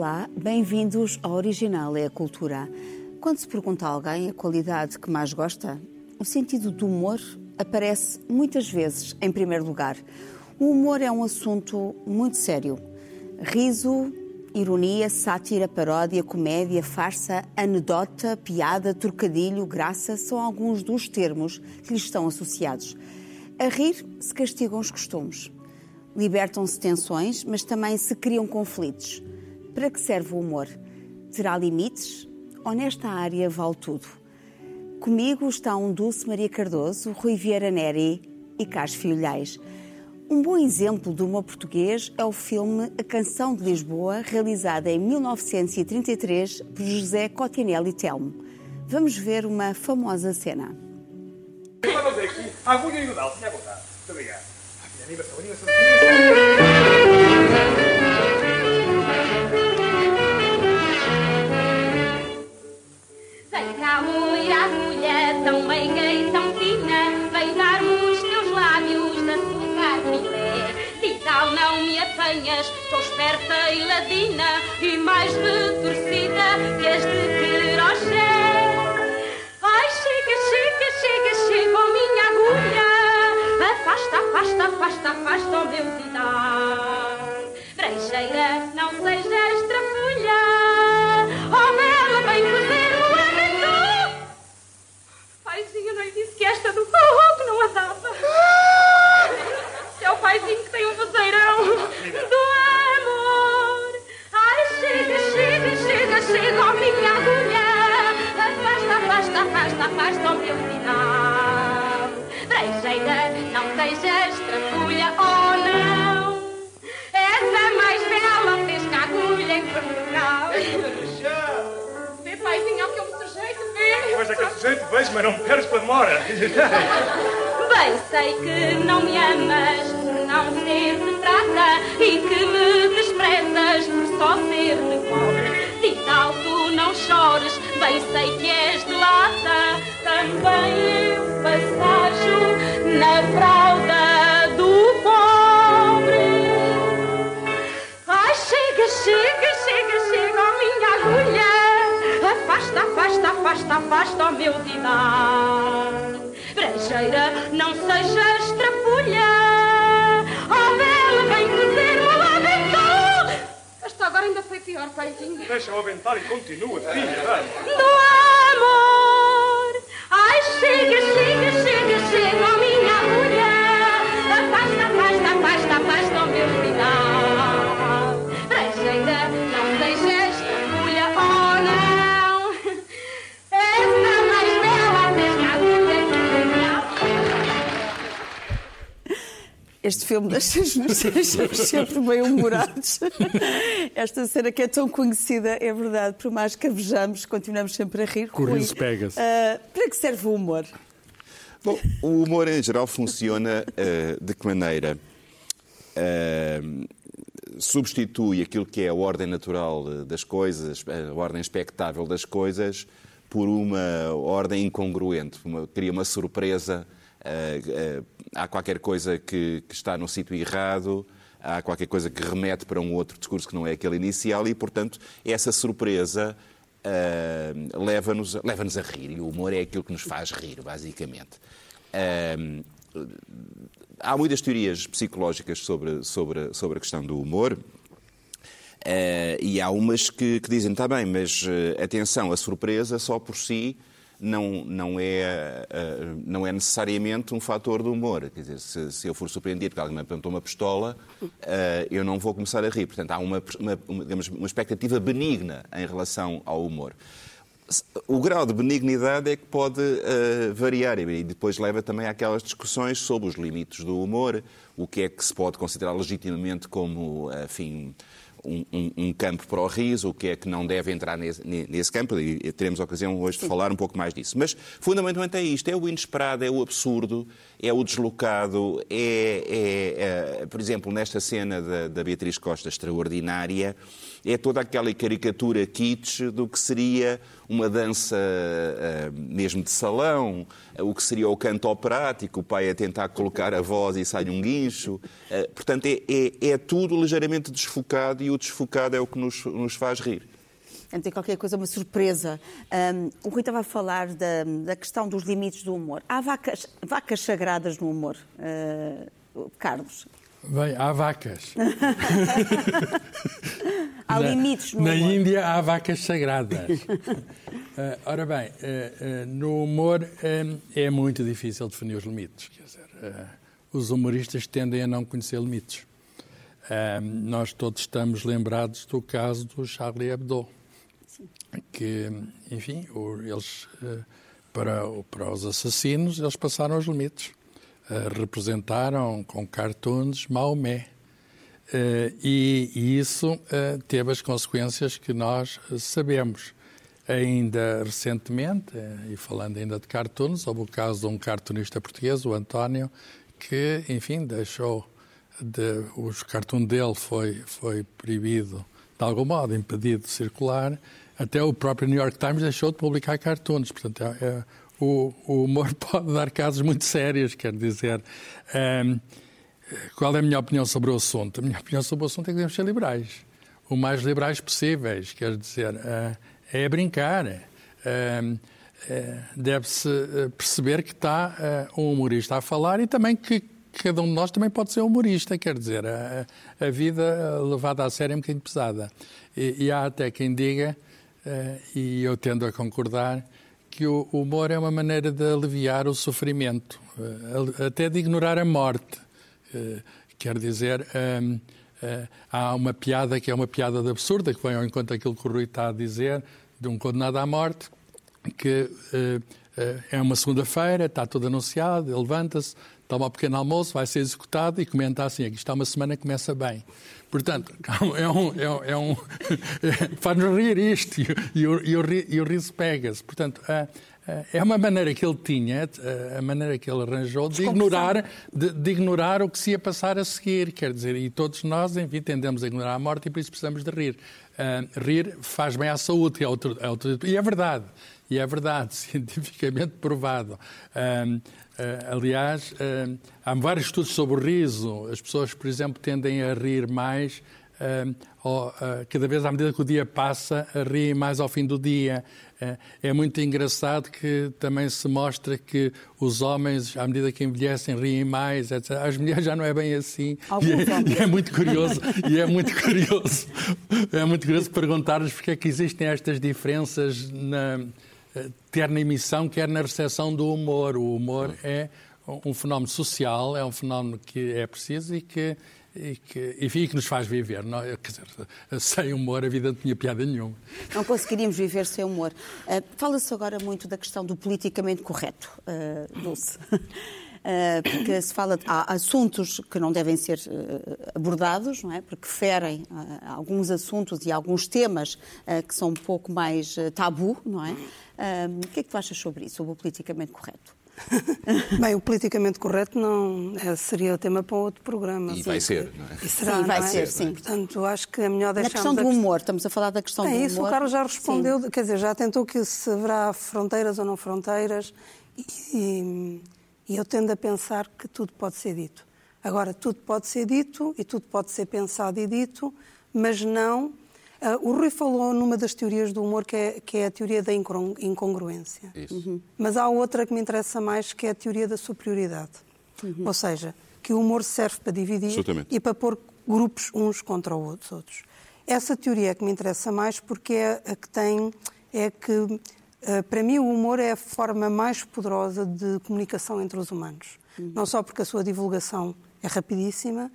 Olá, bem-vindos ao Original é a Cultura. Quando se pergunta a alguém a qualidade que mais gosta, o sentido do humor aparece muitas vezes em primeiro lugar. O humor é um assunto muito sério. Riso, ironia, sátira, paródia, comédia, farsa, anedota, piada, trocadilho, graça são alguns dos termos que lhes estão associados. A rir se castigam os costumes. Libertam-se tensões, mas também se criam conflitos. Para que serve o humor? Terá limites? Ou nesta área vale tudo? Comigo está um Dulce Maria Cardoso, Rui Vieira Neri e Carlos Filhais. Um bom exemplo do humor português é o filme A Canção de Lisboa, realizado em 1933 por José Cotinelli Telmo. Vamos ver uma famosa cena. Vamos aqui. Agulha e o Dal, se Muito obrigado. Animação, animação. Mulher, agulha, tão meiga e tão fina, dar-me os teus lábios de açúcar filé. E tal não me apanhas, sou esperta e ladina, e mais retorcida que as de crochê. Ai, chega, chega, chega, chega, oh minha agulha, afasta, afasta, afasta, afasta o meu tidar. Brejeira, não sejas afasta, afasta o meu final. Brejeira, não sejas trapulha, oh não. Essa mais bela fez que a agulha em Portugal. Vê, paizinho, ao que eu me sujeito, vê. Pois é que eu sujeito vejo, mas não me perdes para demora. Bem sei que não me amas por não ser de prata e que me desprezas por só ser de cobre. E tal tu não chores, bem sei que és de lata, também eu passajo na fralda do pobre. Ai, chega, chega, chega, chega, oh minha agulha. Afasta, afasta, afasta, afasta o meu didar. Brejeira, não sejas trapulha. Agora ainda foi pior, paizinho. Deixa-o aventar e continua, filha. vai. Do amor. Ai, chega, chega, chega, chega, Este filme deixa-nos deixa sempre bem humorados. Esta cena que é tão conhecida, é verdade, por mais que a vejamos, continuamos sempre a rir. Com o Rui, riso pega-se. ah, para que serve o humor? Bom, o humor em geral funciona eh, de que maneira? Eh, substitui aquilo que é a ordem natural das coisas, a ordem expectável das coisas, por uma ordem incongruente, uma- cria uma surpresa, eh, há qualquer coisa que, que está no sítio errado, há qualquer coisa que remete para um outro discurso que não é aquele inicial e, portanto, essa surpresa ah, leva-nos leva a rir. E o humor é aquilo que nos faz rir, basicamente. Ah, há muitas teorias psicológicas sobre, sobre, sobre a questão do humor. Eh, e há umas que, que dizem, está bem, mas atenção, a surpresa só por si não, não, é, eh, não é necessariamente um fator do humor. Quer dizer, se, se eu for surpreendido que alguém me apontou uma pistola, eh, eu não vou começar a rir. Portanto, há uma, uma, uma, digamos, uma expectativa benigna em relação ao humor. O grau de benignidade é que pode eh, variar e depois leva também àquelas discussões sobre os limites do humor, o que é que se pode considerar legitimamente como, enfim, um, um- um campo para o riso, o que é que não deve entrar nesse, nesse campo, e teremos a ocasião hoje de falar um pouco mais disso. Mas, fundamentalmente, é isto: é o inesperado, é o absurdo, é o deslocado, é, é, é, por exemplo, nesta cena da, da Beatriz Costa extraordinária, é toda aquela caricatura kitsch do que seria uma dança uh, mesmo de salão, uh, o que seria o canto operático, o pai a tentar colocar a voz e sai um guincho. Uh, portanto, é, é, é, tudo ligeiramente desfocado e o desfocado é o que nos, nos faz rir. Tem qualquer coisa, uma surpresa. Um, o Rui estava a falar da, da, questão dos limites do humor. Há vacas, vacas sagradas no humor, Carlos? Bem, há vacas. há na, limites no Na humor. Índia há vacas sagradas. uh, ora bem, uh, uh, no humor é muito difícil definir os limites. Quer dizer, os humoristas tendem a não conhecer limites. nós todos estamos lembrados do caso do Charlie Hebdo, Sim. que, enfim, eles, para, para os assassinos, eles passaram os limites representaram com cartoons Maomé. Uh, e, e, isso uh, teve as consequências que nós sabemos. Ainda recentemente, e falando ainda de cartoons, houve o caso de um cartunista português, o António, que, enfim, deixou de, os cartoon dele foi, foi proibido, de algum modo, impedido de circular. Até o próprio New York Times deixou de publicar cartoons. Portanto, é, é o, o humor pode dar casos muito sérios, quer dizer. Um, qual é a minha opinião sobre o assunto? A minha opinião sobre o assunto é que devemos ser liberais. O mais liberais possíveis, quer dizer, uh, é brincar. Uh, Deve-se perceber que está um humorista a falar e também que cada um de nós também pode ser humorista, quer dizer, a, a vida levada a sério é um bocadinho pesada. E, e há até quem diga, e eu tendo a concordar, que o humor é uma maneira de aliviar o sofrimento, eh, até de ignorar a morte. Eh, quer dizer, ehm, eh, há uma piada que é uma piada absurda, que vem ao encontro daquilo que o Rui está a dizer, de um condenado à morte, que é uma segunda-feira, está tudo anunciado, ele levanta-se, toma um pequeno almoço, vai ser executado e comenta assim: aqui está uma semana que começa bem. Portanto, é um. É um, é Faz-nos rir isto e, o, e, o, e o riso pega-se. Portanto, é uma maneira que ele tinha, a maneira que ele arranjou, de ignorar, de, de, ignorar o que se ia passar a seguir. Quer dizer, e todos nós, enfim, tendemos a ignorar a morte e por isso precisamos de rir. Uh, rir faz bem à saúde, é outro, é outro, e é verdade. E é verdade, cientificamente provado. Uh, uh, aliás, uh, há vários estudos sobre o riso. As pessoas, por exemplo, tendem a rir mais ou, cada vez à medida que o dia passa, riem mais ao fim do dia. É muito engraçado que também se mostra que os homens, à medida que envelhecem, riem mais, etc. As mulheres já não é bem assim. E é, e é, muito curioso, e é muito curioso, é muito curioso perguntar-lhes porque é que existem estas diferenças na quer na emissão, quer na recepção do humor. O humor é um fenómeno social, é um fenómeno que é preciso e que, e que, enfim, que nos faz viver. Não, quer dizer, sem humor a vida não tinha piada nenhuma. Não conseguiríamos viver sem humor. Uh, Fala-se agora muito da questão do politicamente correto, uh, Dulce. Uh, porque se fala de, há assuntos que não devem ser uh, abordados, não é? Porque ferem uh, alguns assuntos e alguns temas que são um pouco mais tabu, não é? o que é que tu achas sobre isso, sobre o politicamente correto? Bem, o politicamente correto não é, seria o tema para outro programa. E sim, vai ser, não é? E será, sim, vai é? ser, sim. Portanto, acho que é melhor deixar. Na questão do humor, estamos a falar da questão é, do isso, humor. o Carlos já respondeu, sim. quer dizer, já tentou que se haverá fronteiras ou não fronteiras e, e eu tendo a pensar que tudo pode ser dito. Agora, tudo pode ser dito e tudo pode ser pensado e dito, mas não. Uh, o Rui falou numa das teorias do humor, que é, que é a teoria da incongruência. Uhum. Mas há outra que me interessa mais, que é a teoria da superioridade. Uhum. Ou seja, que o humor serve para dividir e para pôr grupos uns contra os outros. Essa teoria é que me interessa mais porque é a que tem. É que eh, para mim, o humor é a forma mais poderosa de comunicação entre os humanos. Uhum. Não só porque a sua divulgação é rapidíssima,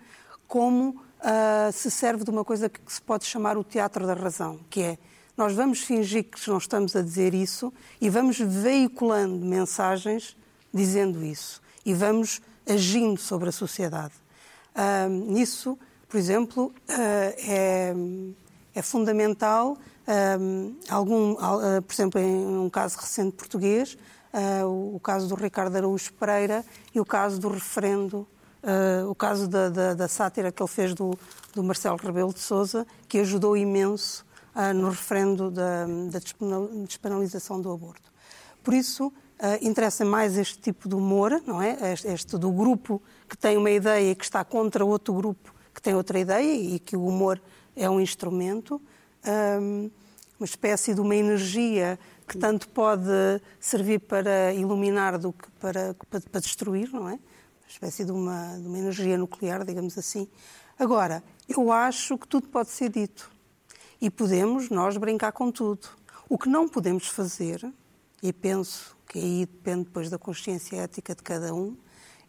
como uh, se serve de uma coisa que se pode chamar o teatro da razão, que é nós vamos fingir que não estamos a dizer isso e vamos veiculando mensagens dizendo isso e vamos agindo sobre a sociedade. Uh, nisso, por exemplo, uh, é, é fundamental um, algum, uh, por exemplo, em um caso recente português, uh, o, caso do Ricardo Araújo Pereira e o caso do referendo, uh, o caso da, da, da, sátira que ele fez do, do Marcelo Rebelo de Sousa, que ajudou imenso no referendo da, da despenalização do aborto. Por isso, interessa mais este tipo de humor, não é? Este, este, do grupo que tem uma ideia e que está contra outro grupo que tem outra ideia e que o humor é um instrumento, um, uma espécie de uma energia que tanto pode servir para iluminar do que para, para destruir, não é? Uma espécie de uma, de uma energia nuclear, digamos assim. Agora, eu acho que tudo pode ser dito e podemos nós brincar com tudo. O que não podemos fazer, e penso que aí depende depois da consciência ética de cada um,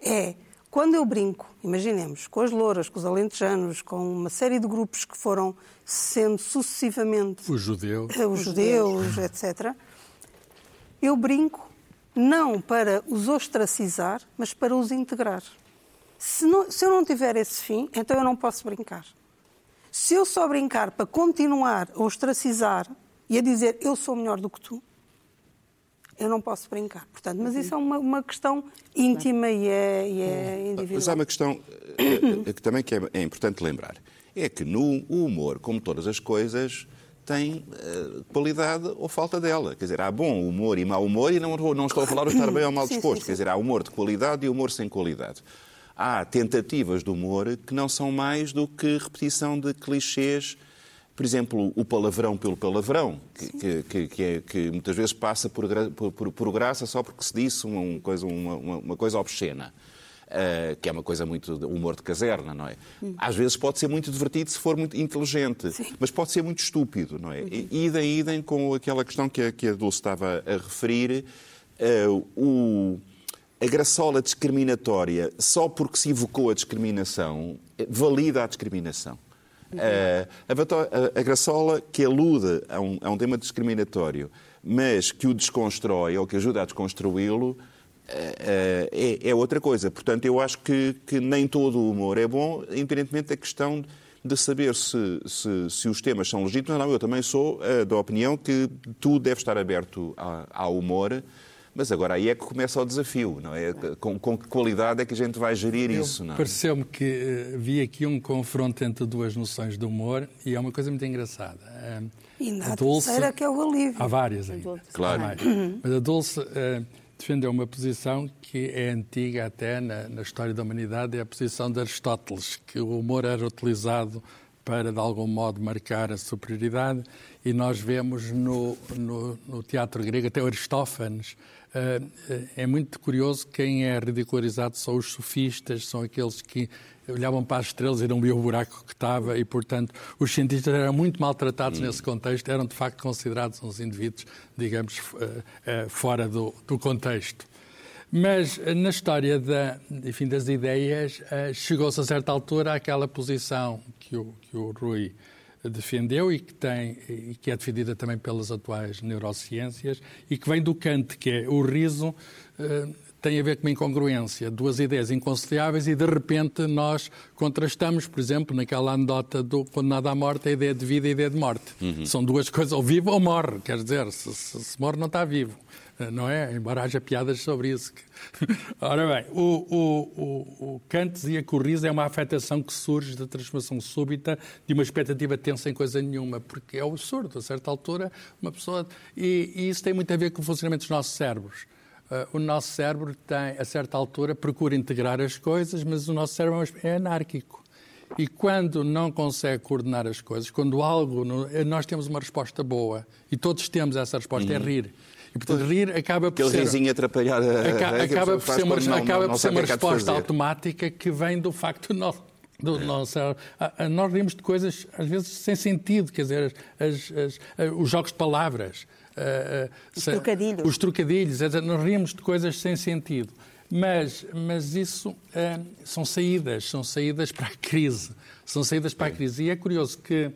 é quando eu brinco, imaginemos, com as louras, com os alentejanos, com uma série de grupos que foram sendo sucessivamente. Os judeus. Eh, os judeus, etc. Eu brinco não para os ostracizar, mas para os integrar. Se, não, se eu não tiver esse fim, então eu não posso brincar. Se eu só brincar para continuar a ostracizar e a dizer eu sou melhor do que tu, eu não posso brincar. Portanto, mas isso é uma, uma questão íntima e é, e é individual. Mas há uma questão uh, que também que é, é, importante lembrar. É que no humor, como todas as coisas, tem uh, qualidade ou falta dela. Quer dizer, há bom humor e mau humor e não, não estou a falar de estar bem ou mal disposto. Sim, sim, sim. Quer dizer, há humor de qualidade e humor sem qualidade. Há tentativas de humor que não são mais do que repetição de clichês por exemplo, o palavrão pelo palavrão, que, que, que, é, que muitas vezes passa por, por, por, graça só porque se disse uma coisa, uma, uma coisa obscena. Uh, que é uma coisa muito humor de caserna, não é? Hum. Às vezes pode ser muito divertido se for muito inteligente, Sim. mas pode ser muito estúpido, não é? Uhum. Idem, idem com aquela questão que a, que a Dulce estava a referir, uh, o, a graçola discriminatória, só porque se evocou a discriminação, valida a discriminação. Uh, a, a, graçola que alude a um, a um tema discriminatório, mas que o desconstrói ou que ajuda a desconstruí-lo, uh, é, é, outra coisa. Portanto, eu acho que, que, nem todo o humor é bom, independentemente da questão de saber se, se, se os temas são legítimos. Não, eu também sou uh, da opinião que tudo deve estar aberto ao humor. Mas agora aí é que começa o desafio, não é? Com, com que qualidade é que a gente vai gerir Eu, isso, não é? Pareceu-me que uh, vi aqui um confronto entre duas noções de humor e é uma coisa muito engraçada. Uh, e na a Dulce, terceira que é o alívio. Há várias ainda. Claro. Mas a Dulce uh, defendeu uma posição que é antiga até na, na história da humanidade, é a posição de Aristóteles, que o humor era utilizado para, de algum modo, marcar a superioridade, e nós vemos no, no, no teatro grego, até Aristófanes, eh, é muito curioso quem é ridicularizado são os sofistas, são aqueles que olhavam para as estrelas e não viam o buraco que estava e, portanto, os cientistas eram muito maltratados hum. nesse contexto, eram de facto considerados uns indivíduos, digamos, eh, eh, fora do, do contexto. Mas na história da, enfim, das ideias, chegou-se a certa altura àquela posição que o, que o Rui defendeu e que, tem, e que é defendida também pelas atuais neurociências e que vem do Kant, que é o riso uh, tem a ver com uma incongruência, duas ideias inconciliáveis e de repente nós contrastamos, por exemplo, naquela anedota do condenado à morte, a ideia de vida e a ideia de morte. Uhum. São duas coisas, ou vive ou morre, quer dizer, se, se, se morre não está vivo. Eh, não é? Embora haja piadas sobre isso. Ora bem, o, o, o, o Kant dizia que o riso é uma afetação que surge da transformação súbita de uma expectativa tensa em coisa nenhuma, porque é o absurdo, a certa altura, uma pessoa. E, e isso tem muito a ver com o funcionamento dos nossos cérebros. Uh, o nosso cérebro tem, a certa altura, procura integrar as coisas, mas o nosso cérebro é, é anárquico. E quando não consegue coordenar as coisas, quando algo. Nós temos uma resposta boa e todos temos essa resposta, é uhum. é rir. E, portanto, rir acaba por Aquele ser... risinho atrapalhar a... Acaba, por ser uma, não, acaba por ser uma resposta automática que vem do facto de nós... Do nosso, nós rimos de coisas, às vezes, sem sentido, quer dizer, as, as, os jogos de palavras. Os trocadilhos. Os trocadilhos, nós rimos de coisas sem sentido. Mas, mas isso são saídas, são saídas para a crise. São saídas para a crise. E é curioso que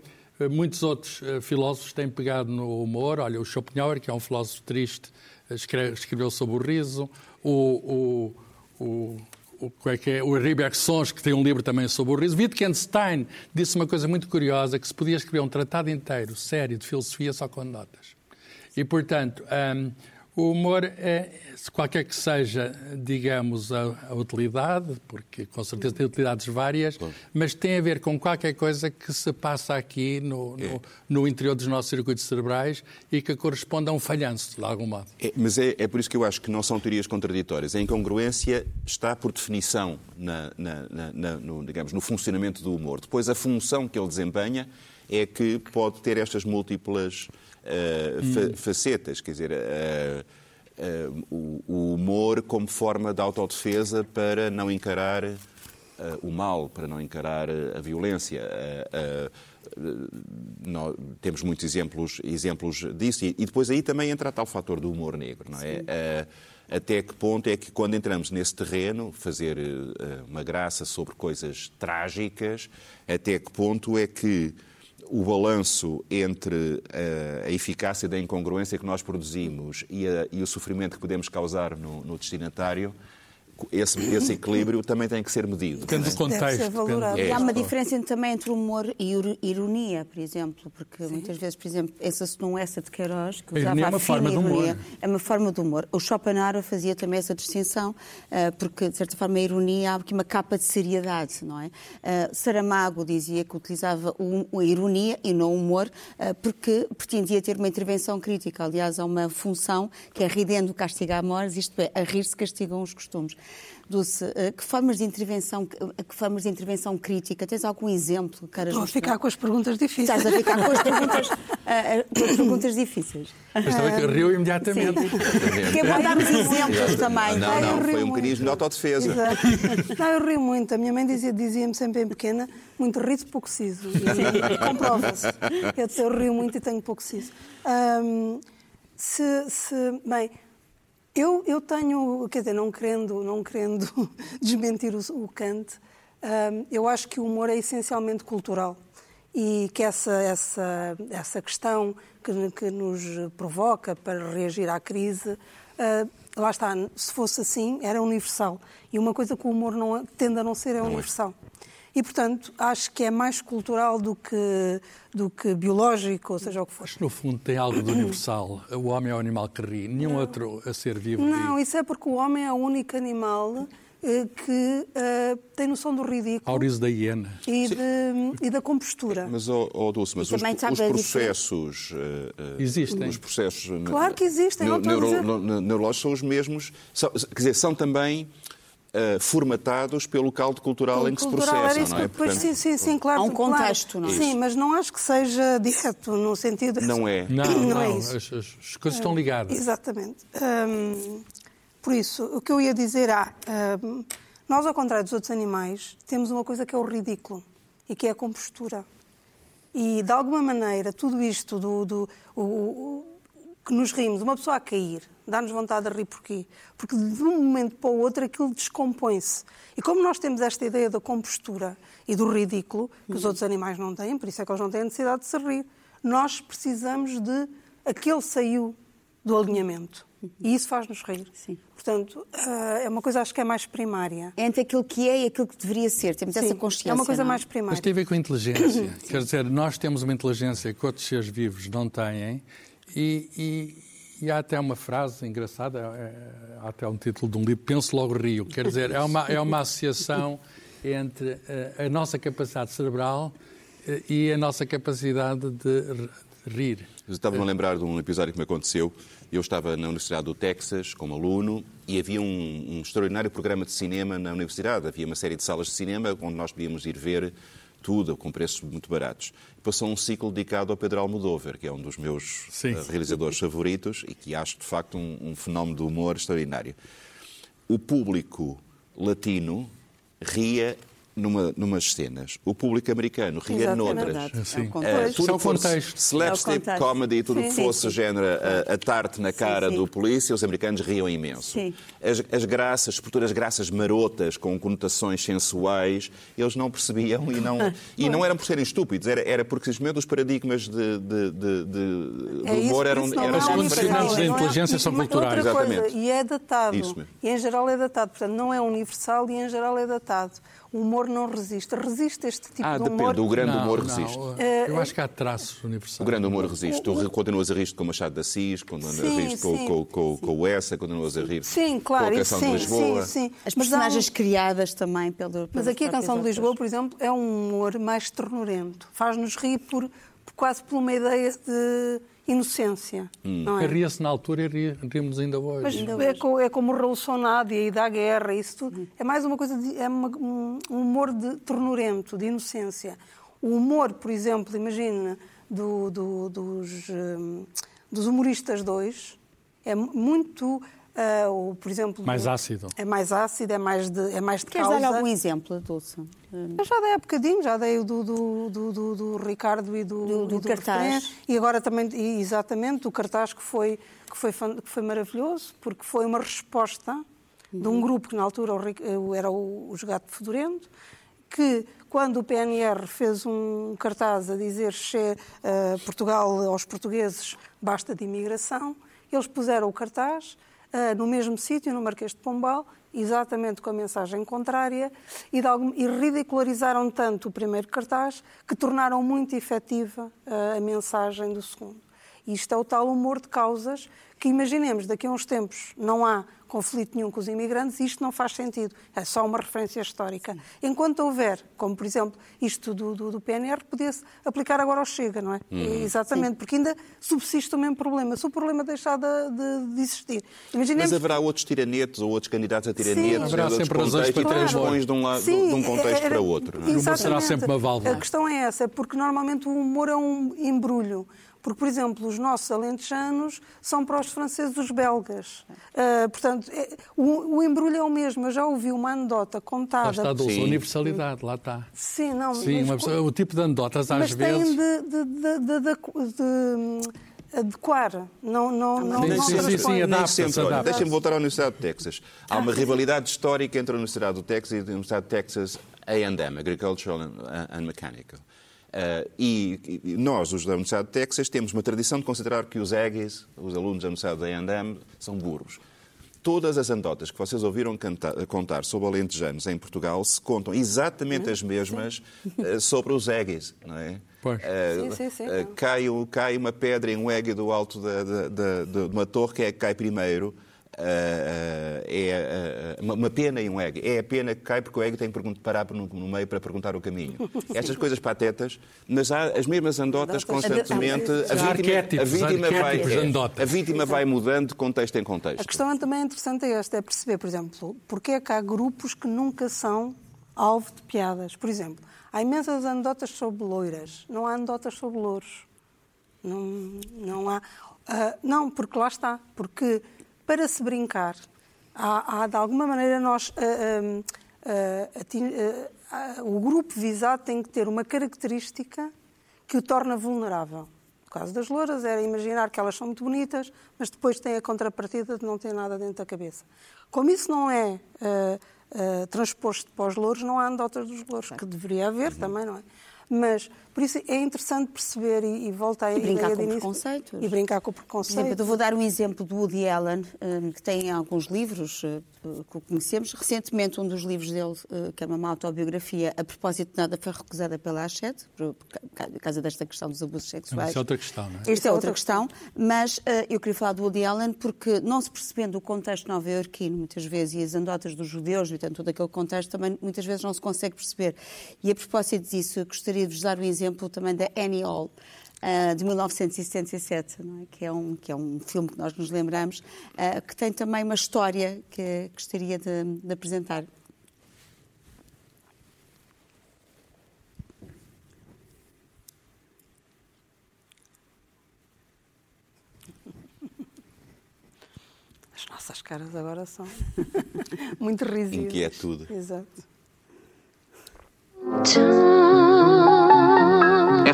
muitos outros uh, filósofos têm pegado no humor. Olha, o Schopenhauer, que é um filósofo triste, escreve, escreveu sobre o riso. O, o, o, o, é que é? o Ribeiro Sons, que tem um livro também sobre o riso. Wittgenstein disse uma coisa muito curiosa, que se podia escrever um tratado inteiro, sério, de filosofia, só com notas. E, portanto, um, O humor é, qualquer que seja, digamos, a, a, utilidade, porque com certeza tem utilidades várias, claro. mas tem a ver com qualquer coisa que se passa aqui no, é. no, interior dos nossos circuitos cerebrais e que corresponde a um falhanço, de algum modo. É, mas é, é, por isso que eu acho que não são teorias contraditórias. A incongruência está, por definição, na, na, na, no, digamos, no funcionamento do humor. Depois, a função que ele desempenha é que pode ter estas múltiplas hum. facetas, quer dizer, uh, uh, o, humor como forma de autodefesa para não encarar o mal, para não encarar a violência. Nós temos muitos exemplos, exemplos disso. E, e, depois aí também entra tal fator do humor negro, não é? até que ponto é que, quando entramos nesse terreno, fazer uma graça sobre coisas trágicas, até que ponto é que o balanço entre a, a, eficácia da incongruência que nós produzimos e, a, e o sofrimento que podemos causar no, no destinatário esse, esse equilíbrio também tem que ser medido. Depende do contexto. Depende. É. Há uma diferença também entre humor e ironia, por exemplo, porque Sim. muitas vezes, por exemplo, essa num essa de Queiroz, que usava a, é uma forma ironia, de humor. é uma forma de humor. O Schopenhauer fazia também essa distinção, eh, porque, de certa forma, a ironia há aqui uma capa de seriedade, não é? Eh, Saramago dizia que utilizava a ironia e não o humor, eh, porque pretendia ter uma intervenção crítica. Aliás, há uma função que é ridendo castiga a morte, isto é, a rir-se castigam os costumes. Dulce, eh, que formas de intervenção, eh, que formas de intervenção crítica? Tens algum exemplo? Queiras Vou ficar com as perguntas difíceis. Estás a ficar com as perguntas, uh, com as perguntas difíceis. Mas também que riu imediatamente. Porque é bom darmos exemplos também. Não, não, foi um mecanismo de autodefesa. Não, eu rio muito. A minha mãe dizia-me dizia sempre em pequena, muito riso, pouco siso. Comprova-se. Eu, eu rio muito e tenho pouco siso. Um, se, se, bem, eu, eu tenho, quer dizer, não querendo, não querendo desmentir o, o Kant, um, eu acho que o humor é essencialmente cultural e que essa, essa, essa questão que, que nos provoca para reagir à crise, uh, lá está, se fosse assim, era universal. E uma coisa que o humor não, tende a não ser é, é. universal. E, portanto, acho que é mais cultural do que, do que biológico, ou seja o que for. Mas, no fundo, tem algo de universal. O homem é o animal que ri, nenhum não. outro a ser vivo Não, ri. isso é porque o homem é o único animal eh, que uh, tem noção do ridículo. Auriso da hiena. E, de, e da compostura. Mas, oh, oh Dulce, mas os, os, processos... Uh, existem. Os processos... Claro que existem. Neuro, neurológicos são os mesmos. São, quer dizer, são também Uh, formatados pelo caldo cultural em que se processam, não é? Portanto, sim, sim, sim, claro. Há um contexto, claro. não é? Sim, mas não acho que seja direto, no sentido... Não é. Não, não, não é isso. As, as, coisas estão ligadas. Exatamente. Um, por isso, o que eu ia dizer é, um, nós, ao contrário dos outros animais, temos uma coisa que é o ridículo e que é a compostura. E, de alguma maneira, tudo isto do, do o, o, que nos rimos, uma pessoa a cair, dá-nos vontade de rir porquê? Porque de um momento para o outro aquilo descompõe-se. E como nós temos esta ideia da compostura e do ridículo, que os outros animais não têm, por isso é que eles não têm necessidade de se rir, nós precisamos de aquele saiu do alinhamento. E isso faz-nos rir. Sim. Portanto, eh, é uma coisa acho que é mais primária. É entre aquilo que é e aquilo que deveria ser. Temos Sim, essa consciência. É uma coisa não? É? mais primária. Mas tem a ver com a inteligência. Quer dizer, nós temos uma inteligência que outros seres vivos não têm e, e, e há até uma frase engraçada, é, há até um título de um livro, Penso Logo Rio. Quer dizer, é uma, é uma associação entre a, a nossa capacidade cerebral eh, e a nossa capacidade de rir. Estava-me a lembrar de um episódio que me aconteceu. Eu estava na Universidade do Texas como aluno e havia um, um, extraordinário programa de cinema na universidade. Havia uma série de salas de cinema onde nós podíamos ir ver tudo com preços muito baratos. Passou um ciclo dedicado ao Pedro Almodóvar, que é um dos meus Sim. Eh, realizadores favoritos e que acho de facto um, um fenómeno de humor extraordinário. O público latino ria numa, numas cenas. O público americano ria Exato, noutras. É sim. Uh, tudo é o contexto. Slapstick é comedy, tudo o que fosse sim, género a, a tarte na cara sim, do polícia, os americanos riam imenso. As, as graças, sobretudo as graças marotas com conotações sensuais, eles não percebiam e não, e não eram por serem estúpidos, era, era porque os paradigmas de, de, de, de é humor eram, eram Os condicionantes da inteligência são culturais. Exatamente. E é datado. E em geral é datado. Portanto, não é universal e em geral é datado. O humor não resiste. Resiste este tipo ah, de humor. Ah, depende. O grande não, humor não. resiste. Eu acho que há traços universais. O grande humor resiste. Tu continuas a rir com o Machado de Assis, continuas a rir com, com, com, com, o Essa, continuas a rir sim, claro, com a Canção sim, de Lisboa. Sim, sim. As personagens há... criadas também pelo. Mas aqui a Canção de Lisboa, por exemplo, é um humor mais ternurento. Faz-nos rir por, por, quase por uma ideia de inocência. Hum. Não é? Ria-se na altura e rimos ainda hoje. Mas ainda é, hoje. é como o Revolucionário e da guerra, isso tudo. É mais uma coisa, de, é uma, um humor de ternurento, de inocência. O humor, por exemplo, imagina, do, do, dos, um, dos humoristas dois, é muito Uh, ou, por exemplo, mais ácido. É mais ácido, é mais de, é mais de Queres causa. dar algum exemplo, Dulce? Eu já dei há bocadinho, já dei o do, do, do, do Ricardo e do, do, do, e do cartaz. E agora também, e exatamente, o cartaz que foi, que, foi, que foi maravilhoso, porque foi uma resposta uhum. de um grupo que na altura era o, o Gato Fedorento, que quando o PNR fez um cartaz a dizer che, uh, Portugal aos portugueses basta de imigração, eles puseram o cartaz no mesmo sítio, no Marquês de Pombal, exatamente com a mensagem contrária, e, algum, e, ridicularizaram tanto o primeiro cartaz que tornaram muito efetiva uh, a mensagem do segundo. Isto é o tal humor de causas que imaginemos, daqui a uns tempos não há conflito nenhum com os imigrantes, isto não faz sentido. É só uma referência histórica. Sim. Enquanto houver, como por exemplo isto do, do, do PNR, podia-se aplicar agora ao Chega, não é? Hum. Exatamente, Sim. porque ainda subsiste o mesmo problema. Se o problema deixar de, de, de existir. Imaginemos... Mas haverá outros tiranetos ou outros candidatos a tiranetos, haverá sempre razões para transpões de um, lado, Sim, de um contexto era, para outro. Não é? Exatamente. será sempre uma válvula. A questão é essa, porque normalmente o humor é um embrulho. Porque, por exemplo, os nossos alentejanos são para os franceses os belgas. Uh, portanto, é, o, o, embrulho é o mesmo. Eu já ouvi uma anedota contada... Lá está, Dulce, a universalidade, lá está. Sim, não... Sim, mas, uma, o tipo de anedotas às mas vezes... Mas de, de, de, de adequar, não, não, não, sim, não sim, sim, sim, adapta Deixem-me voltar à Universidade de Texas. Há uma rivalidade histórica entre a Universidade do Texas e a Universidade de Texas A&M, Agricultural and Mechanical. Uh, e, e, nós, os da Universidade de Texas, temos uma tradição de considerar que os Aggies, os alunos da Universidade da A&M, são burros. Todas as anedotas que vocês ouviram cantar, contar sobre alentejanos em Portugal se contam exatamente as mesmas uh, sobre os Aggies, não é? Pois. Uh, sim, sim, sim, cai, cai, uma pedra em um Aggie do alto da, da, da, de uma torre, que é que cai primeiro. Uh, é uh, uma pena e um egg. É a pena que cai porque o egg tem que parar no, no meio para perguntar o caminho. Estas coisas patetas, mas há as mesmas andotas constantemente. A vítima, a vítima, vai, é, a vítima vai mudando de contexto em contexto. A questão também interessante é esta, é perceber, por exemplo, porque é que há grupos que nunca são alvo de piadas. Por exemplo, há imensas anedotas sobre loiras, não há anedotas sobre louros. Não, não há. Uh, não, porque lá está. Porque para se brincar, há, há de alguma maneira nós. Uh, uh, o grupo visado tem que ter uma característica que o torna vulnerável. No caso das louras, era imaginar que elas são muito bonitas, mas depois tem a contrapartida de não ter nada dentro da cabeça. Como isso não é uh, uh, transposto para os louros, não há anedotas dos louros, que deveria haver também, não é? Mas, por isso, é interessante perceber e, e volta a e brincar com preconceitos. E brincar com preconceitos. eu vou dar um exemplo do Woody Allen, hum, que tem alguns livros eh, que conhecemos. Recentemente, um dos livros dele, eh, que é uma autobiografia, a propósito de nada, foi recusada pela Hachette, por causa desta questão dos abusos sexuais. Isso é outra questão, não é? Esta é outra questão, mas eh, eu queria falar do Woody Allen porque, não se percebendo o contexto nova-iorquino, muitas vezes, e as anedotas dos judeus, e tanto todo aquele contexto, também muitas vezes não se consegue perceber. E a propósito disso, eu gostaria gostaria de vos dar o um exemplo também da Annie Hall. Uh, de 1977, é? que, é um, que é um filme que nós nos lembramos, uh, que tem também uma história que gostaria de, de apresentar. As nossas caras agora são muito risíveis. Inquietude. Exato.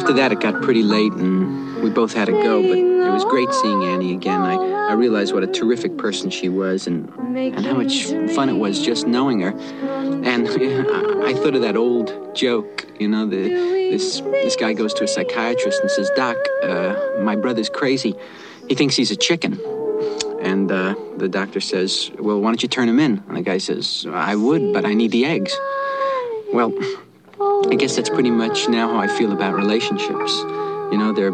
After that, it got pretty late, and we both had to go. But it was great seeing Annie again. I, I realized what a terrific person she was, and and how much fun it was just knowing her. And I thought of that old joke, you know, the this this guy goes to a psychiatrist and says, "Doc, uh, my brother's crazy. He thinks he's a chicken." And uh, the doctor says, Well, why don't you turn him in? And the guy says, I would, but I need the eggs. well, I guess that's pretty much now how I feel about relationships. You know, they're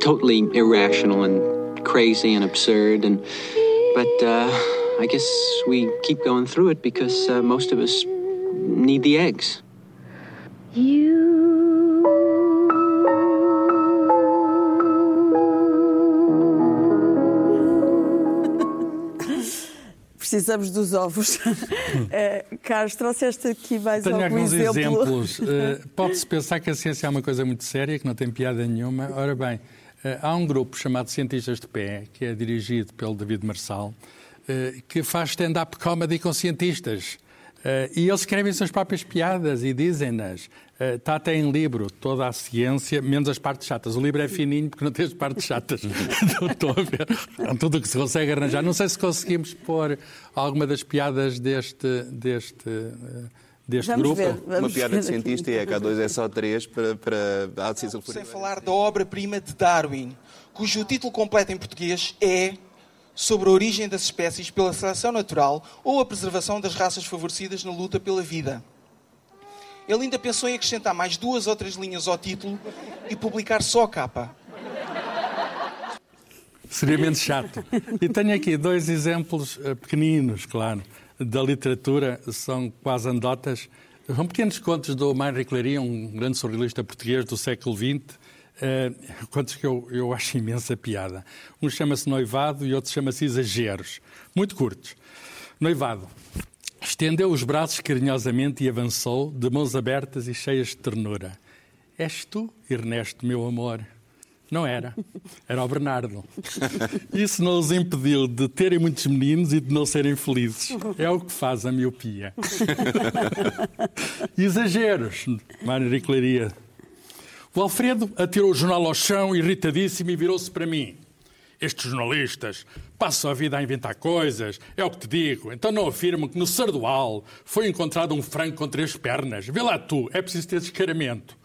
totally irrational and crazy and absurd, and but uh, I guess we keep going through it because uh, most of us need the eggs. You precisamos dos ovos. uh, Carlos, trouxeste aqui mais Tenho algum alguns exemplo? exemplos. Uh, Pode-se pensar que a ciência é uma coisa muito séria, que não tem piada nenhuma. Ora bem, uh, há um grupo chamado Cientistas de Pé, que é dirigido pelo David Marçal, que faz stand-up comedy com cientistas. Uh, e eles escrevem suas próprias piadas e dizem-nas. Está até em livro, toda a ciência, menos as partes chatas. O livro é fininho porque não tem as partes chatas. Estou a ver. Tudo o que se consegue arranjar. Não sei se conseguimos pôr alguma das piadas deste, deste, deste vamos grupo. Ver, vamos Uma piada de cientista e a K2 é só três para, para a ciência Sem falar da obra-prima de Darwin, cujo título completo em português é Sobre a origem das espécies pela seleção natural ou a preservação das raças favorecidas na luta pela vida. Ele ainda pensou em acrescentar mais duas ou três linhas ao título e publicar só a capa. Seria menos chato. E tenho aqui dois exemplos uh, pequeninos, claro, da literatura, são quase anedotas. São pequenos contos do Heinrich Clary, um grande surrealista português do século XX, uh, contos que eu, eu acho imensa piada. Um chama-se Noivado e outro chama-se Exageros. Muito curtos. Noivado. Estendeu os braços carinhosamente e avançou, de mãos abertas e cheias de ternura. És tu, Ernesto, meu amor? Não era. Era o Bernardo. Isso não os impediu de terem muitos meninos e de não serem felizes. É o que faz a miopia. Exageros, Mário Claria. O Alfredo atirou o jornal ao chão, irritadíssimo, e virou-se para mim. Estes jornalistas passam a vida a inventar coisas, é o que te digo. Então não afirmam que no Sardual foi encontrado um frango com três pernas. Vê lá tu, é preciso ter descaramento.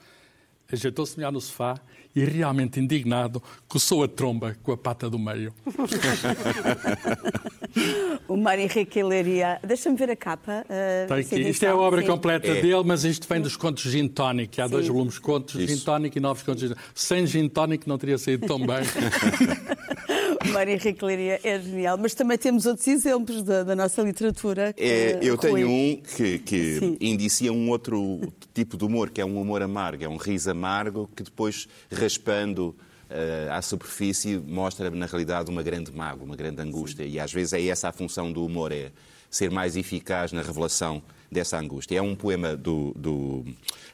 Ajeitou-se melhor no sofá e, realmente indignado, coçou a tromba com a pata do meio. o Mário Henrique Leiria. Deixa-me ver a capa. Uh, aqui. Isto é a obra sim. completa é. dele, mas isto vem dos contos Gin Tonic. Há sim. dois volumes contos Isso. Gin Tonic e novos contos Gin Sem Gin Tonic não teria saído tão bem. Mário Henrique Leiria é genial, mas também temos outros exemplos da, da nossa literatura. É, eu tenho um que, que indicia um outro tipo de humor, que é um humor amargo, é um riso amargo que depois, raspando uh, à superfície, mostra na realidade uma grande mágoa, uma grande angústia. Sim. E às vezes é essa a função do humor, é ser mais eficaz na revelação dessa angústia. É um poema do, do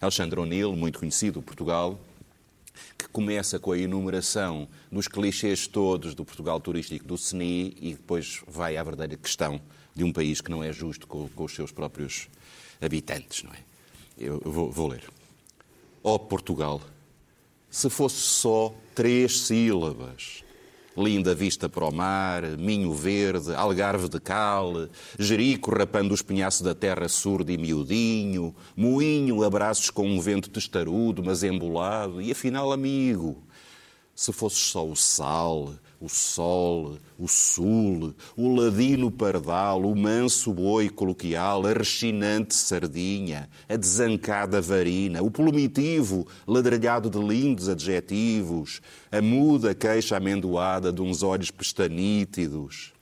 Alexandre O'Neill, muito conhecido, Portugal, que começa com a enumeração dos clichês todos do Portugal turístico do CNI e depois vai à verdadeira questão de um país que não é justo com, com os seus próprios habitantes, não é? Eu vou, vou ler. Ó oh, Portugal, se fosse só três sílabas, linda vista para o mar, Minho Verde, Algarve de Cal, Jerico rapando os penhaços da terra surdo e miudinho, Moinho, abraços com um vento testarudo, mas embolado, e afinal amigo, se fosse só o sal, o sol, o sul, o ladino pardal, o manso boi coloquial, a rechinante sardinha, a desancada varina, o plumitivo ladrilhado de lindos adjetivos, a muda queixa amendoada de uns olhos pestanítidos.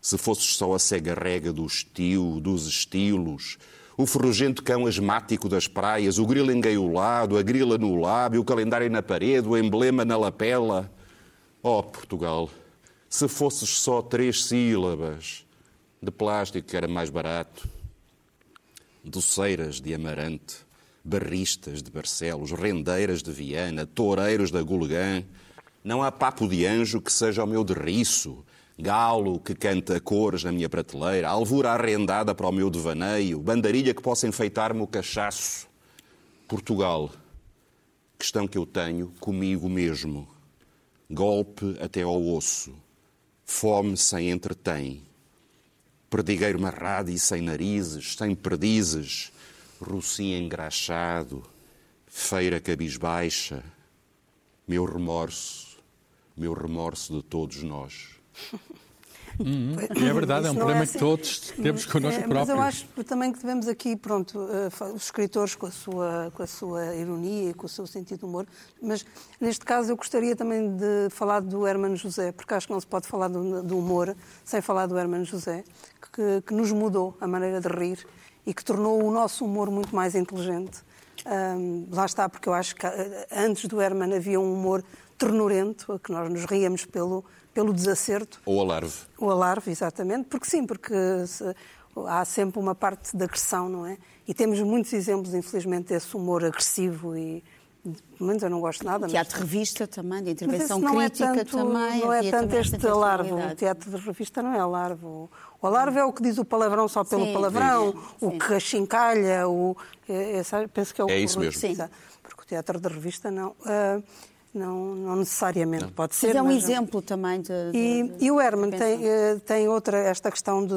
Se fosses só a cega rega do estilo, dos estilos, o ferrugento cão asmático das praias, o grilo engaiolado, a grila no lábio, o calendário na parede, o emblema na lapela Oh, Portugal, se fosses só três sílabas de plástico que era mais barato, doceiras de Amarante, barristas de Barcelos, rendeiras de Viana, toureiros da Gulgã, não há papo de anjo que seja o meu derriço, galo que canta cores na minha prateleira, alvura arrendada para o meu devaneio, bandarilha que possa enfeitar-me o cachaço. Portugal, questão que eu tenho comigo mesmo golpe até ao osso, fome sem entretém, perdigueiro marrado e sem narizes, sem perdizes, rocinho engraxado, feira cabisbaixa, meu remorso, meu remorso de todos nós. Uhum. É verdade, é um problema é assim. que todos temos connosco é, próprios. Mas eu acho também que devemos aqui, pronto, uh, os escritores com a, sua, com a sua ironia e com o seu sentido de humor, mas neste caso eu gostaria também de falar do Hermano José, porque acho que não se pode falar do, do humor sem falar do Hermano José, que, que nos mudou a maneira de rir e que tornou o nosso humor muito mais inteligente. Um, lá está, porque eu acho que eh, antes do Herman havia um humor ternurento, que nós nos ríamos pelo, pelo desacerto. Ou alarve. O alarve, exatamente, porque sim, porque se, há sempre uma parte de agressão, não é? E temos muitos exemplos, infelizmente, desse humor agressivo e pelo menos eu não gosto nada. Teatro de revista também, de intervenção crítica é tanto, também. Não é tanto este alarve. O teatro de revista não é alarve. O alarve é o que diz o palavrão só pelo sim, palavrão, sim, sim. o que achincalha, o... É, é, penso que é o É isso mesmo. Sim. Porque o teatro de revista não... Uh, não, não necessariamente, não. pode ser. Mas é um mas exemplo não. também de, de, E, e o Herman tem, uh, tem outra, esta questão de,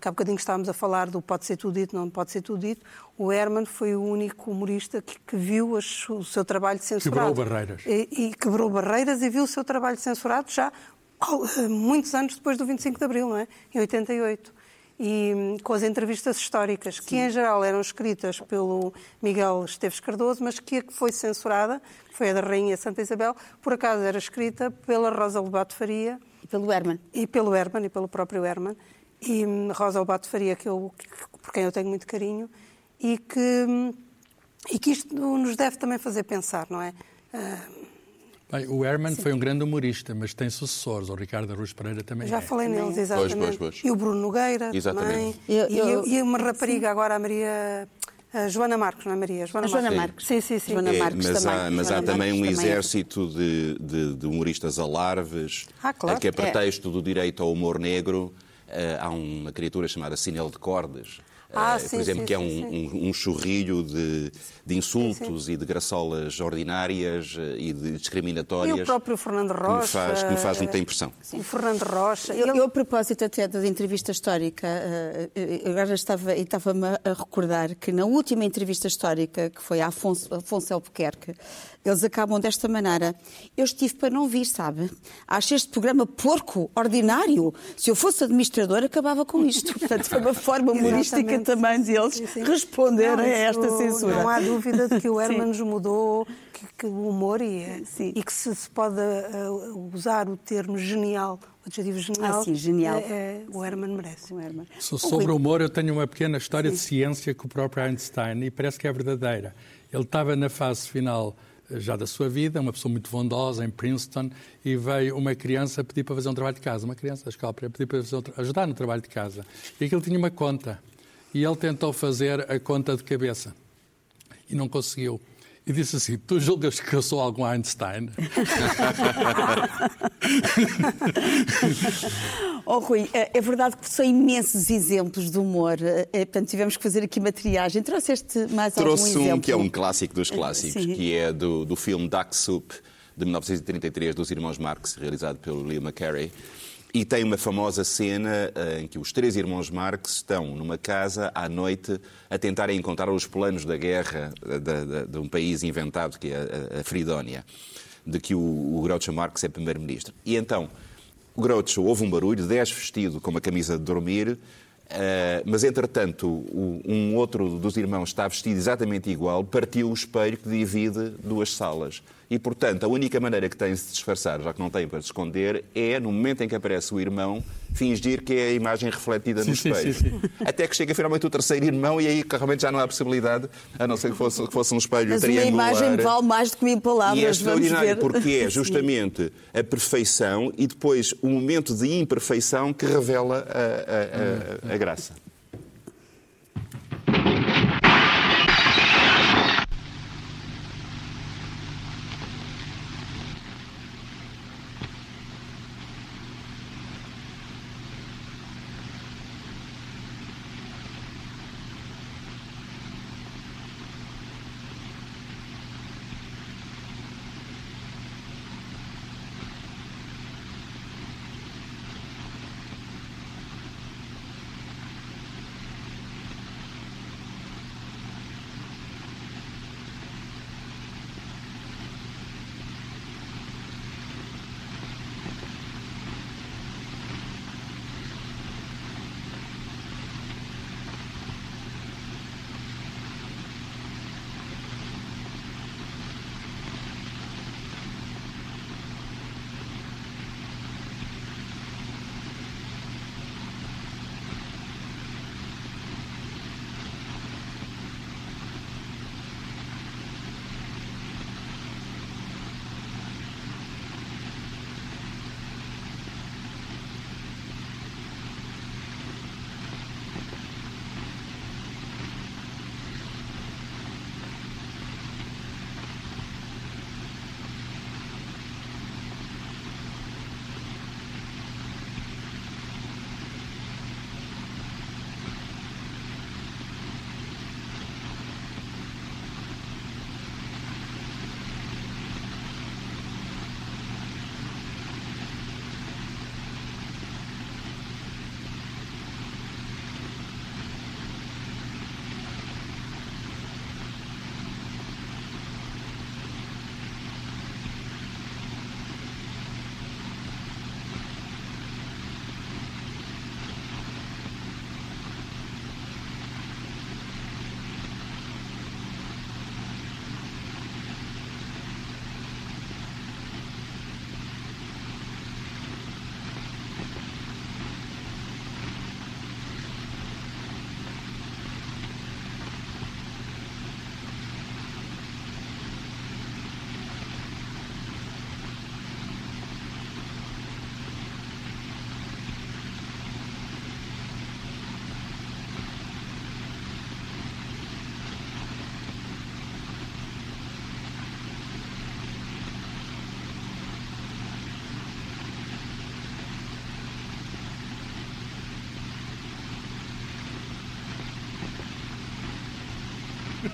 que há bocadinho estávamos a falar do pode ser tudo dito, não pode ser tudo dito. O Herman foi o único humorista que, que viu as, o seu trabalho censurado. Quebrou barreiras. E, e, quebrou barreiras e viu o seu trabalho censurado já oh, muitos anos depois do 25 de Abril, não é? Em 88 e hum, com as entrevistas históricas, Sim. que em geral eram escritas pelo Miguel Esteves Cardoso, mas que a que foi censurada, que foi a da Rainha Santa Isabel, por acaso era escrita pela Rosa Lobato Faria. E pelo Herman. E pelo Herman, e pelo próprio Herman. E hum, Rosa Lobato Faria, que eu, por quem eu tenho muito carinho, e que, hum, e que isto nos deve também fazer pensar, não é? Bem, o Herman Sim. foi um grande humorista, mas tem sucessores. O Ricardo Aruz Pereira também Já é. falei neles, exatamente. Pois, pois, pois. E o Bruno Nogueira exatamente. também. Eu, eu, e, uma rapariga Sim. agora, a Maria... A Joana Marcos, não é Maria? Joana, a Joana Marcos. Sim, sim, sim. Joana Marcos é, mas também. há, mas há também um exército de, de, de, humoristas alarves, ah, claro. que é pretexto é. do direito ao humor negro. Uh, há uma criatura chamada Sinel de Cordas, ah, uh, sim, por exemplo, sim, que é um, um, um, churrilho de, de insultos e de graçolas ordinárias uh, e de discriminatórias. E o próprio Fernando Rocha. Que me faz, que me faz muita impressão. O Fernando Rocha. Eu, eu, a propósito até da entrevista histórica, uh, agora estava, estava-me a recordar que na última entrevista histórica, que foi a Afonso, Afonso Albuquerque, eles acabam desta maneira. Eu estive para não vir, sabe? Acho este programa porco, ordinário. Se eu fosse administrador, acabava com isto. Portanto, foi uma forma humorística também deles sim, sim. responderem não, a esta censura. Não há dúvida de que o Herman nos mudou, que, que, o humor e, e que se, se pode uh, usar o termo genial o adjetivo genial, ah, sim, genial. É, é, o Herman merece. O Herman. Sobre o humor, eu tenho uma pequena história sim. de ciência com o próprio Einstein e parece que é verdadeira. Ele estava na fase final já da sua vida, uma pessoa muito bondosa em Princeton, e veio uma criança pedir para fazer um trabalho de casa, uma criança da escola, pedir para fazer, ajudar no trabalho de casa. E aquilo tinha uma conta. E ele tentou fazer a conta de cabeça. E não conseguiu. E disse assim: Tu julgas que eu sou algum Einstein? Oh, Rui, é, é verdade que são imensos exemplos de humor. É, é, portanto, tivemos que fazer aqui uma triagem. Trouxeste mais Trouxe algum exemplo? um que é um clássico dos clássicos, Sim. que é do, do filme Duck Soup, de 1933, dos irmãos Marx, realizado pelo Liam McCarey. E tem uma famosa cena eh, em que os três irmãos Marx estão numa casa à noite a tentarem encontrar os planos da guerra de, de, de um país inventado, que é a, a Fridónia, de que o, o Groucho Marx é primeiro-ministro. E então o Groucho ouve um barulho, desce vestido com uma camisa de dormir, Uh, mas, entretanto, o, um outro dos irmãos está vestido exatamente igual, partiu o espelho que divide duas salas. E, portanto, a única maneira que tem de se disfarçar, já que não tem para se esconder, é, no momento em que aparece o irmão, fingir que é a imagem refletida sim, no espelho. Sim, sim, Até que chega finalmente o terceiro irmão e aí realmente já não há possibilidade, a não ser que fosse, que fosse um espelho Mas triangular. Mas uma imagem vale mais do que mil palavras, E é extraordinário porque é justamente a perfeição e depois o momento de imperfeição que revela a, a, a, a graça.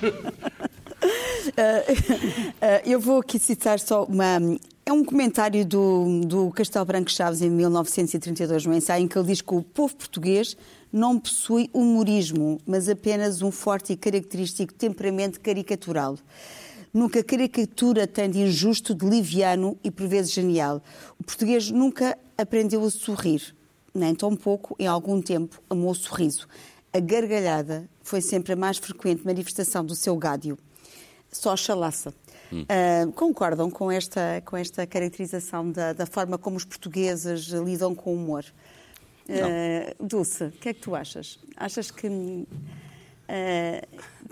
eu vou aqui citar só uma. É um comentário do, do Castelo Branco Chaves em 1932, no ensaio, em que ele diz que o povo português não possui humorismo, mas apenas um forte e característico temperamento caricatural. Nunca caricatura tem de injusto, de liviano e por vezes genial. O português nunca aprendeu a sorrir, nem tão pouco, em algum tempo, amou o sorriso. A gargalhada foi sempre a mais frequente manifestação do seu gádio. Só chalaça. Hum. Uh, concordam com esta, com esta caracterização da, da, forma como os portugueses lidam com o humor? Uh, Dulce, o que é que tu achas? Achas que uh,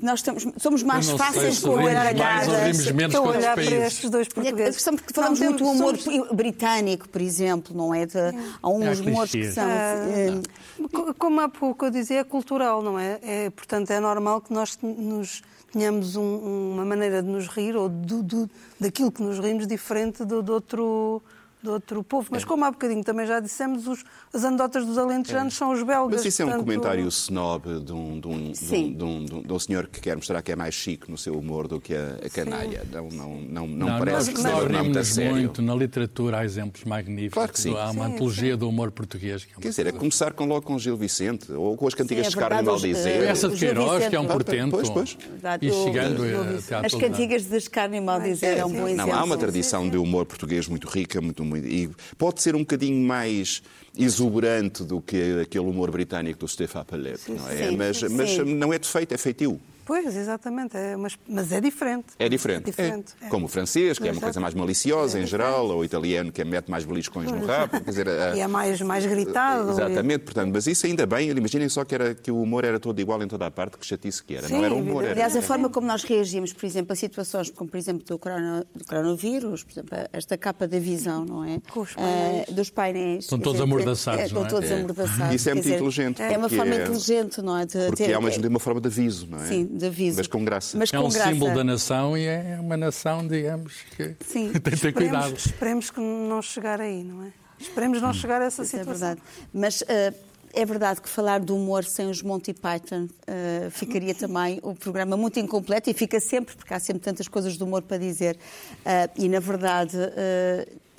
nós estamos, somos mais fáceis com a gargalhada estou a olhar para estes dois portugueses. Porque falamos não, muito do humor somos... britânico, por exemplo, não é? De, há uns é humores que são... Uh, como há pouco eu dizia, é cultural, não é? é portanto, é normal que nós nos tenhamos um, uma maneira de nos rir ou do, do, daquilo que nos rimos diferente do, do outro de outro povo. Mas é. como há bocadinho também já dissemos, os, as anedotas dos alentejanos é. são os belgas. Mas isso é um portanto... comentário snob de um, de, um, de, um, de, um, de um, senhor que quer mostrar que é mais chique no seu humor do que a, a canalha. Não, não, não, não, não, parece que nós não muito sério. muito na literatura, há exemplos magníficos. Claro que sim. Há uma sim, antologia sim. do humor português. Que é Quer dizer, é começar com, logo com Gil Vicente ou com as cantigas sim, é de Carmen Maldizer. Essa de Queiroz, que é um portento. Pois, pois. E chegando a As cantigas de Carmen Maldizer é um bom exemplo. Não, há uma tradição de humor português muito rica, muito, muito, e pode ser um bocadinho mais exuberante do que aquele humor britânico do Stefan Pallet, não é? Sim, mas, sim. mas não é defeito, é feitio. Pois, exatamente, é, mas, mas é diferente. É diferente. É diferente é. É. Como o francês, que é uma coisa mais maliciosa em geral, ou o italiano, que mete mais beliscões no rabo. Quer dizer, e é mais, mais gritado. Exatamente, e... portanto, mas isso ainda bem, imaginem só que, era, que o humor era todo igual em toda a parte, que chatice que era. Sim, não era humor. Era... Aliás, a forma como nós reagimos, por exemplo, a situações como, por exemplo, do, corona, do coronavírus, por exemplo, esta capa da visão, não é? Com os painéis. Uh, dos painéis. Estão todos amordaçados, é, Estão todos amordaçados. Isso é muito dizer, inteligente. É uma forma inteligente, não é? De, porque é ao mesmo tempo uma forma de aviso, não é? Sim, de aviso. Mas com graça. Mas é um graça. símbolo da nação e é uma nação, digamos, que Sim. tem que ter cuidado. Esperemos que não chegar aí, não é? Esperemos não hum. chegar a essa Isso situação. É verdade. Mas uh, é verdade que falar do humor sem os Monty Python uh, ficaria também o programa muito incompleto e fica sempre, porque há sempre tantas coisas do humor para dizer. Uh, e, na verdade,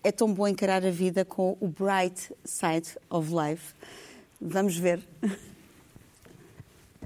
é tão bom encarar a vida com o bright side of life. Vamos ver.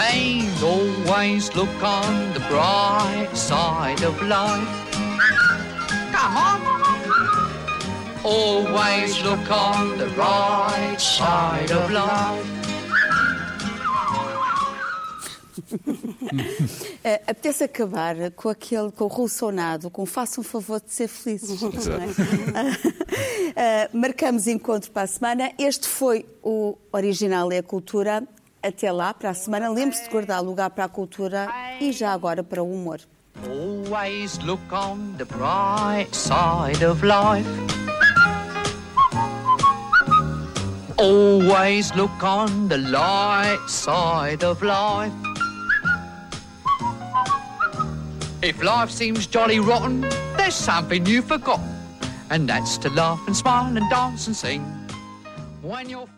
And always look on the bright side of life. Come on. Always look on the right side of life. uh, apetece acabar com aquele, com o rulsonado, com faça um favor de ser felizes. uh, marcamos encontro para a semana. Este foi o Original é a Cultura. Até lá, para a semana, lembre-se de guardar lugar para a cultura e já agora para o humor. Always look on the bright side of life. Always look on the light side of life. If life seems jolly rotten, there's something you've forgotten, and that's to laugh and smile and dance and sing when you're